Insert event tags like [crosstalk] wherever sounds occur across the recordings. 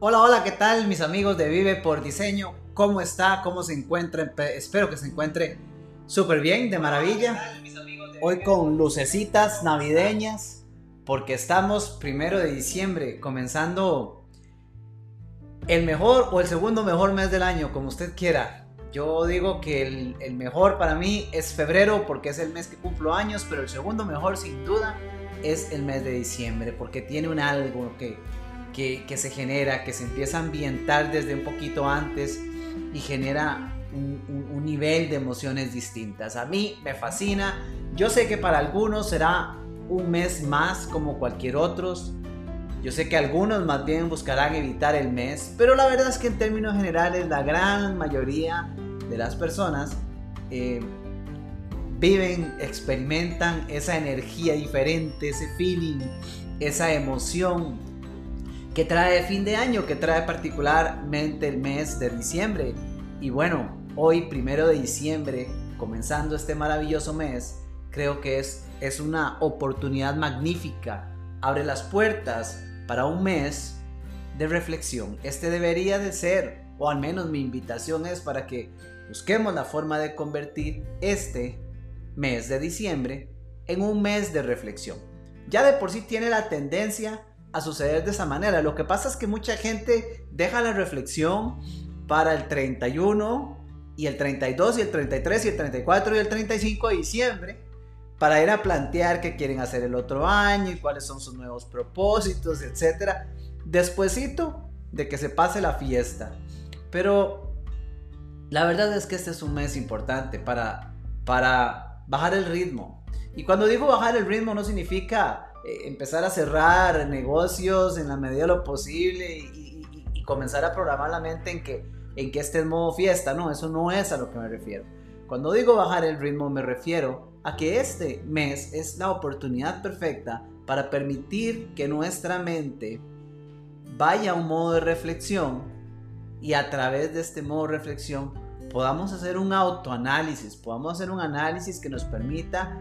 Hola, hola, ¿qué tal mis amigos de Vive por Diseño? ¿Cómo está? ¿Cómo se encuentra? Espero que se encuentre súper bien, de maravilla. Hoy con lucecitas navideñas, porque estamos primero de diciembre, comenzando el mejor o el segundo mejor mes del año, como usted quiera. Yo digo que el, mejor para mí es febrero porque es el mes que cumplo años, pero el segundo mejor sin duda es el mes de diciembre porque tiene un algo que, que, se genera, que se empieza a ambientar desde un poquito antes y genera un, nivel de emociones distintas. A mí me fascina. Yo sé que para algunos será un mes más como cualquier otro. Yo sé que algunos más bien buscarán evitar el mes, pero la verdad es que en términos generales la gran mayoría de las personas eh, viven, experimentan esa energía diferente, ese feeling, esa emoción que trae fin de año, que trae particularmente el mes de diciembre. Y bueno, hoy, primero de diciembre, comenzando este maravilloso mes, creo que es, es una oportunidad magnífica. Abre las puertas para un mes de reflexión. Este debería de ser, o al menos mi invitación es para que busquemos la forma de convertir este mes de diciembre en un mes de reflexión. Ya de por sí tiene la tendencia a suceder de esa manera. Lo que pasa es que mucha gente deja la reflexión para el 31 y el 32 y el 33 y el 34 y el 35 de diciembre para ir a plantear qué quieren hacer el otro año y cuáles son sus nuevos propósitos, etc. Despuésito de que se pase la fiesta. Pero la verdad es que este es un mes importante para, para bajar el ritmo. Y cuando digo bajar el ritmo no significa eh, empezar a cerrar negocios en la medida de lo posible y, comenzar a programar la mente en que, en que esté en modo fiesta. No, eso no es a lo que me refiero. Cuando digo bajar el ritmo me refiero a que este mes es la oportunidad perfecta para permitir que nuestra mente vaya a un modo de reflexión y a través de este modo de reflexión podamos hacer un autoanálisis, podamos hacer un análisis que nos permita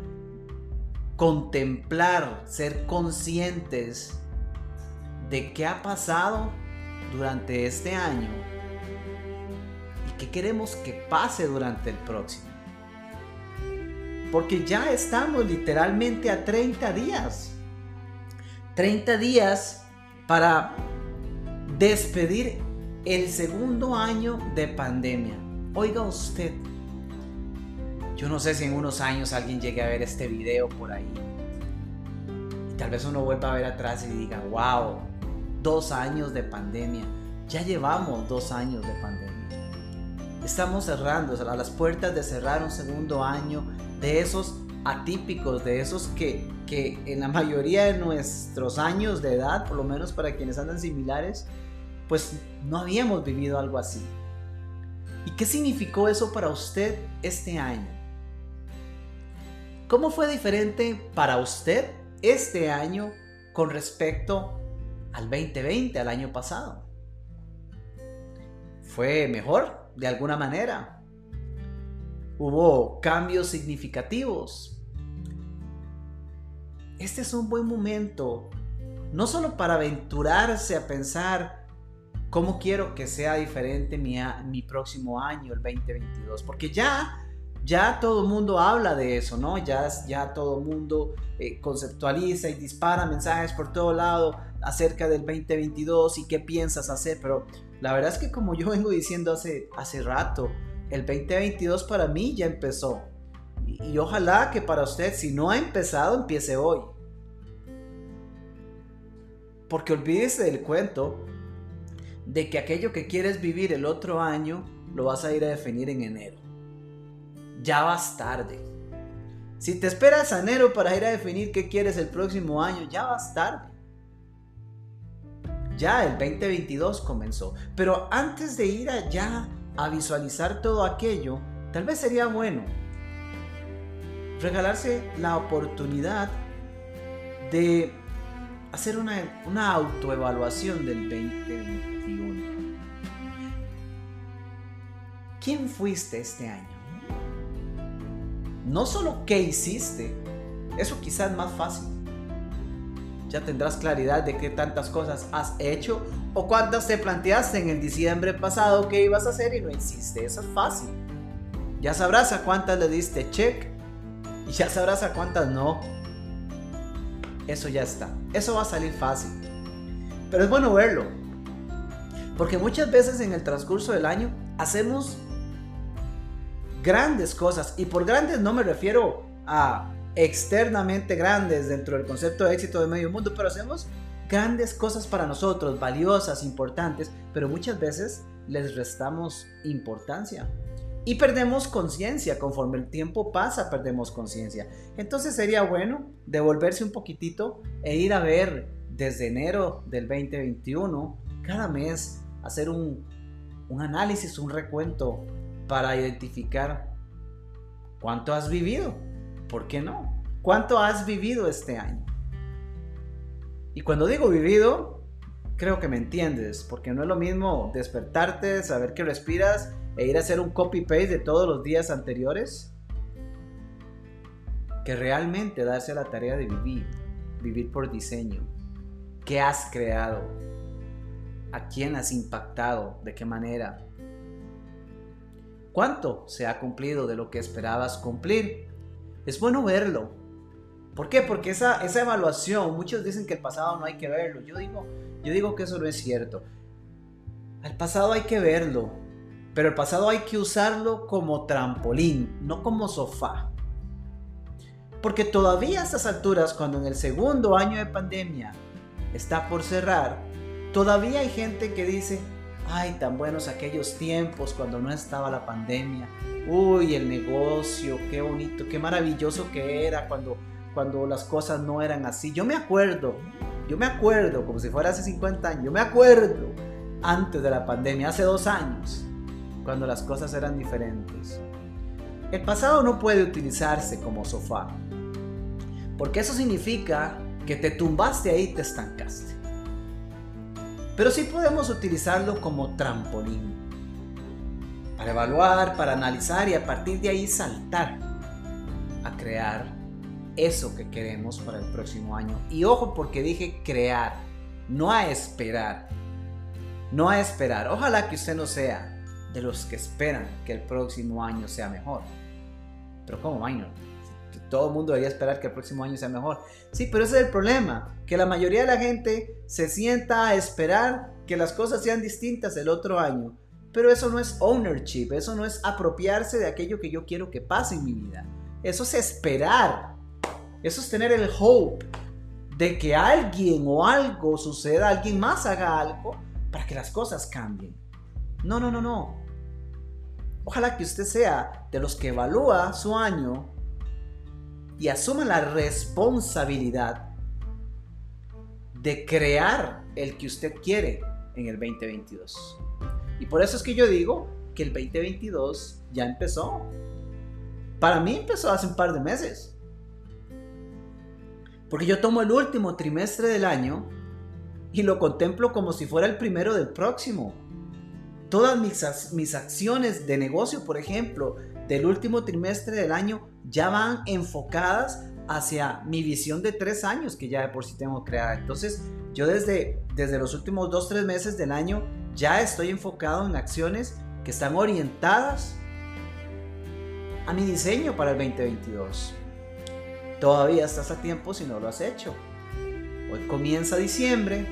contemplar, ser conscientes de qué ha pasado durante este año y qué queremos que pase durante el próximo. Porque ya estamos literalmente a 30 días. 30 días para despedir el segundo año de pandemia. Oiga usted, yo no sé si en unos años alguien llegue a ver este video por ahí. Y tal vez uno vuelva a ver atrás y diga, wow, dos años de pandemia. Ya llevamos dos años de pandemia. Estamos cerrando, a las puertas de cerrar un segundo año de esos atípicos, de esos que, que en la mayoría de nuestros años de edad, por lo menos para quienes andan similares, pues no habíamos vivido algo así. ¿Y qué significó eso para usted este año? ¿Cómo fue diferente para usted este año con respecto al 2020, al año pasado? ¿Fue mejor de alguna manera? Hubo cambios significativos. Este es un buen momento, no solo para aventurarse a pensar cómo quiero que sea diferente mi, mi próximo año, el 2022, porque ya ya todo el mundo habla de eso, ¿no? Ya, ya todo el mundo eh, conceptualiza y dispara mensajes por todo lado acerca del 2022 y qué piensas hacer, pero la verdad es que como yo [laughs] vengo diciendo hace, hace rato, el 2022 para mí ya empezó. Y, ojalá que para usted, si no ha empezado, empiece hoy. Porque olvídese del cuento de que aquello que quieres vivir el otro año lo vas a ir a definir en enero. Ya vas tarde. Si te esperas a enero para ir a definir qué quieres el próximo año, ya vas tarde. Ya el 2022 comenzó. Pero antes de ir allá a visualizar todo aquello, tal vez sería bueno regalarse la oportunidad de hacer una, una autoevaluación del 2021. ¿Quién fuiste este año? No solo qué hiciste, eso quizás es más fácil. ya tendrás claridad de qué tantas cosas has hecho o cuántas te planteaste en el diciembre pasado que ibas a hacer y no hiciste. Eso es fácil. Ya sabrás a cuántas le diste check y ya sabrás a cuántas no. Eso ya está. Eso va a salir fácil. Pero es bueno verlo. Porque muchas veces en el transcurso del año hacemos grandes cosas. Y por grandes no me refiero a externamente grandes dentro del concepto de éxito de medio mundo, pero hacemos grandes cosas para nosotros, valiosas, importantes, pero muchas veces les restamos importancia. Y perdemos conciencia, conforme el tiempo pasa, perdemos conciencia. Entonces sería bueno devolverse un poquitito e ir a ver desde enero del 2021, cada mes, hacer un, un análisis, un recuento para identificar cuánto has vivido, ¿Por qué no? ¿Cuánto has vivido este año? Y cuando digo vivido, creo que me entiendes, porque no es lo mismo despertarte, saber que respiras e ir a hacer un copy-paste de todos los días anteriores, que realmente darse la tarea de vivir, vivir por diseño. ¿Qué has creado? ¿A quién has impactado? ¿De qué manera? ¿Cuánto se ha cumplido de lo que esperabas cumplir? es bueno verlo. ¿Por qué? Porque esa, esa evaluación, muchos dicen que el pasado no hay que verlo. Yo digo, yo digo que eso no es cierto. El pasado hay que verlo, pero el pasado hay que usarlo como trampolín, no como sofá. Porque todavía a estas alturas, cuando en el segundo año de pandemia está por cerrar, todavía hay gente que dice, ay, tan buenos aquellos tiempos cuando no estaba la pandemia, uy, el negocio, qué bonito, qué maravilloso que era cuando, cuando las cosas no eran así. Yo me acuerdo, yo me acuerdo, como si fuera hace 50 años, yo me acuerdo antes de la pandemia, hace dos años, cuando las cosas eran diferentes. El pasado no puede utilizarse como sofá, porque eso significa que te tumbaste ahí y te estancaste. Pero sí podemos utilizarlo como trampolín para evaluar, para analizar y a partir de ahí saltar a crear eso que queremos para el próximo año. Y ojo porque dije crear, no a esperar. No a esperar. Ojalá que usted no sea de los que esperan que el próximo año sea mejor. Pero ¿cómo, minor? Todo el mundo debería esperar que el próximo año sea mejor. Sí, pero ese es el problema, que la mayoría de la gente se sienta a esperar que las cosas sean distintas el otro año pero eso no es ownership, eso no es apropiarse de aquello que yo quiero que pase en mi vida. Eso es esperar. Eso es tener el hope de que alguien o algo suceda, alguien más haga algo para que las cosas cambien. No, no, no, no. Ojalá que usted sea de los que evalúa su año y asuma la responsabilidad de crear el que usted quiere en el 2022. Y por eso es que yo digo que el 2022 ya empezó. Para mí empezó hace un par de meses. Porque yo tomo el último trimestre del año y lo contemplo como si fuera el primero del próximo. Todas mis, mis acciones de negocio, por ejemplo, del último trimestre del año ya van enfocadas hacia mi visión de tres años que ya de por sí tengo creada. Entonces, yo desde, desde los últimos dos, tres meses del año ya estoy enfocado en acciones que están orientadas a mi diseño para el 2022. Todavía estás a tiempo si no lo has hecho. Hoy comienza diciembre.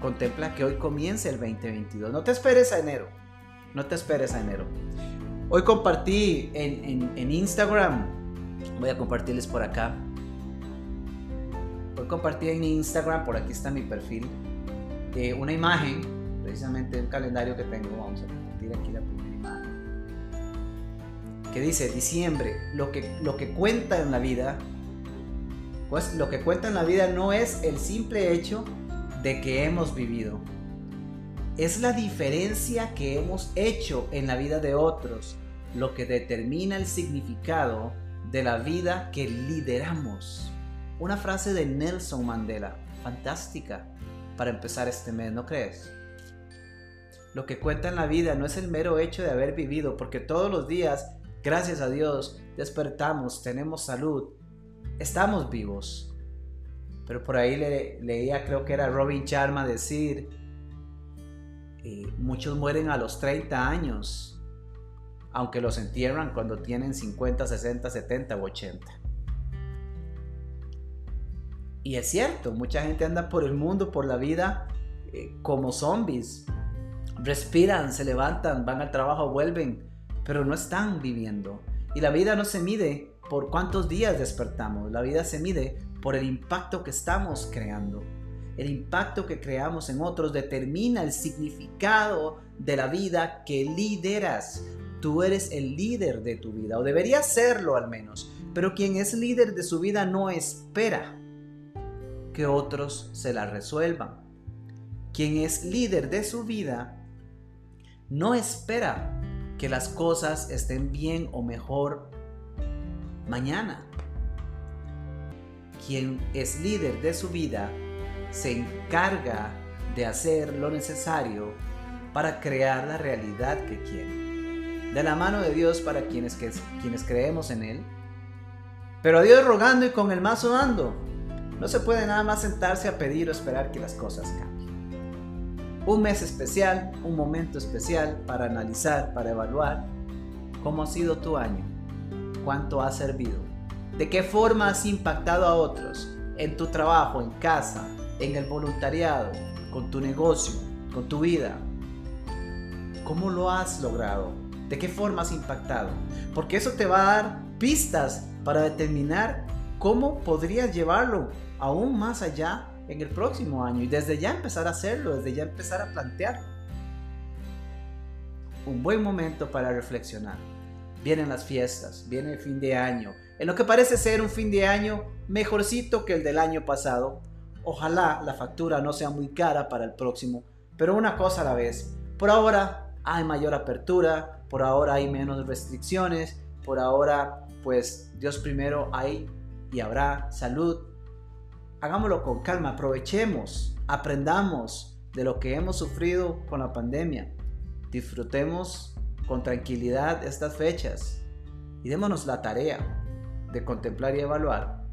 Contempla que hoy comience el 2022. No te esperes a enero. No te esperes a enero. Hoy compartí en, Instagram. Voy a compartirles por acá. Hoy compartí en Instagram, por aquí está mi perfil, una imagen precisamente el calendario que tengo, vamos a compartir aquí la primera imagen, que dice diciembre, lo que, lo que cuenta en la vida, pues lo que cuenta en la vida no es el simple hecho de que hemos vivido, es la diferencia que hemos hecho en la vida de otros, lo que determina el significado de la vida que lideramos. Una frase de Nelson Mandela, fantástica para empezar este mes, ¿no crees? Lo que cuenta en la vida no es el mero hecho de haber vivido, porque todos los días, gracias a Dios, despertamos, tenemos salud, estamos vivos. pero por ahí le, leía, creo que era Robin Sharma decir, eh, muchos mueren a los 30 años, aunque los entierran cuando tienen 50, 60, 70 u 80. Y es cierto, mucha gente anda por el mundo, por la vida, eh, como zombies. Respiran, se levantan, van al trabajo, vuelven, pero no están viviendo. Y la vida no se mide por cuántos días despertamos, la vida se mide por el impacto que estamos creando. El impacto que creamos en otros determina el significado de la vida que lideras. Tú eres el líder de tu vida, o deberías serlo al menos. Pero quien es líder de su vida no espera que otros se la resuelvan. Quien es líder de su vida no espera que las cosas estén bien o mejor mañana. Quien es líder de su vida se encarga de hacer lo necesario para crear la realidad que quiere. De la mano de Dios para quienes, quienes creemos en Él. Pero a Dios rogando y con el mazo dando. No se puede nada más sentarse a pedir o esperar que las cosas cambien. Un mes especial, un momento especial para analizar, para evaluar cómo ha sido tu año, cuánto ha servido, de qué forma has impactado a otros en tu trabajo, en casa, en el voluntariado, con tu negocio, con tu vida. ¿Cómo lo has logrado? ¿De qué forma has impactado? Porque eso te va a dar pistas para determinar cómo podrías llevarlo aún más allá en el próximo año y desde ya empezar a hacerlo, desde ya empezar a plantear. Un buen momento para reflexionar. Vienen las fiestas, viene el fin de año, en lo que parece ser un fin de año mejorcito que el del año pasado. Ojalá la factura no sea muy cara para el próximo, pero una cosa a la vez. Por ahora hay mayor apertura, por ahora hay menos restricciones, por ahora pues Dios primero hay y habrá salud, hagámoslo con calma, aprovechemos, aprendamos de lo que hemos sufrido con la pandemia, disfrutemos con tranquilidad estas fechas y démonos la tarea de contemplar y evaluar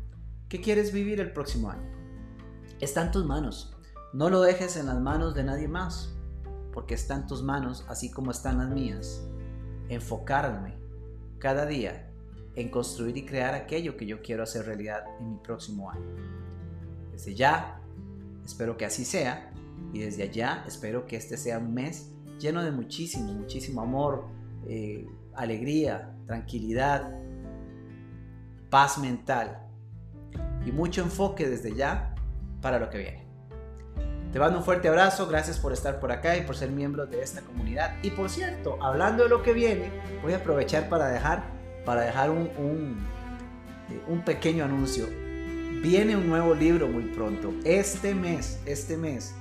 qué quieres vivir el próximo año. Está en tus manos, no lo dejes en las manos de nadie más, porque está en tus manos así como están las mías. Enfocarme cada día en construir y crear aquello que yo quiero hacer realidad en mi próximo año. Desde ya, espero que así sea. Y desde allá, espero que este sea un mes lleno de muchísimo, muchísimo amor, eh, alegría, tranquilidad, paz mental y mucho enfoque desde ya para lo que viene. Te mando un fuerte abrazo, gracias por estar por acá y por ser miembro de esta comunidad. Y por cierto, hablando de lo que viene, voy a aprovechar para dejar, para dejar un, un, un pequeño anuncio. Viene un nuevo libro muy pronto. Este mes, este mes,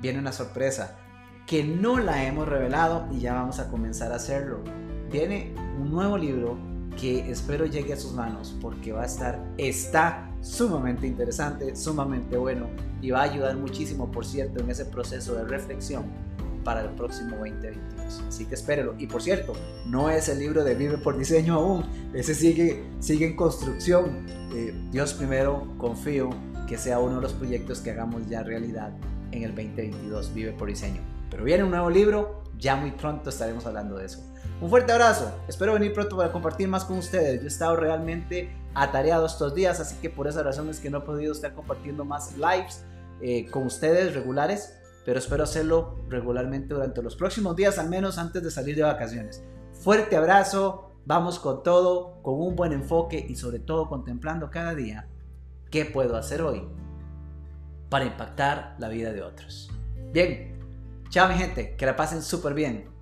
viene una sorpresa que no la hemos revelado y ya vamos a comenzar a hacerlo. Viene un nuevo libro que espero llegue a sus manos porque va a estar, está sumamente interesante, sumamente bueno y va a ayudar muchísimo, por cierto, en ese proceso de reflexión para el próximo 2022. Así que espérelo. Y por cierto, no es el libro de Vive por Diseño aún. Ese sigue, sigue en construcción. Eh, Dios primero, confío que sea uno de los proyectos que hagamos ya realidad en el 2022. Vive por Diseño. Pero viene un nuevo libro. Ya muy pronto estaremos hablando de eso. Un fuerte abrazo. Espero venir pronto para compartir más con ustedes. Yo he estado realmente atareado estos días, así que por esa razón es que no he podido estar compartiendo más lives eh, con ustedes regulares pero espero hacerlo regularmente durante los próximos días, al menos antes de salir de vacaciones. Fuerte abrazo, vamos con todo, con un buen enfoque y sobre todo contemplando cada día qué puedo hacer hoy para impactar la vida de otros. Bien, chao mi gente, que la pasen súper bien.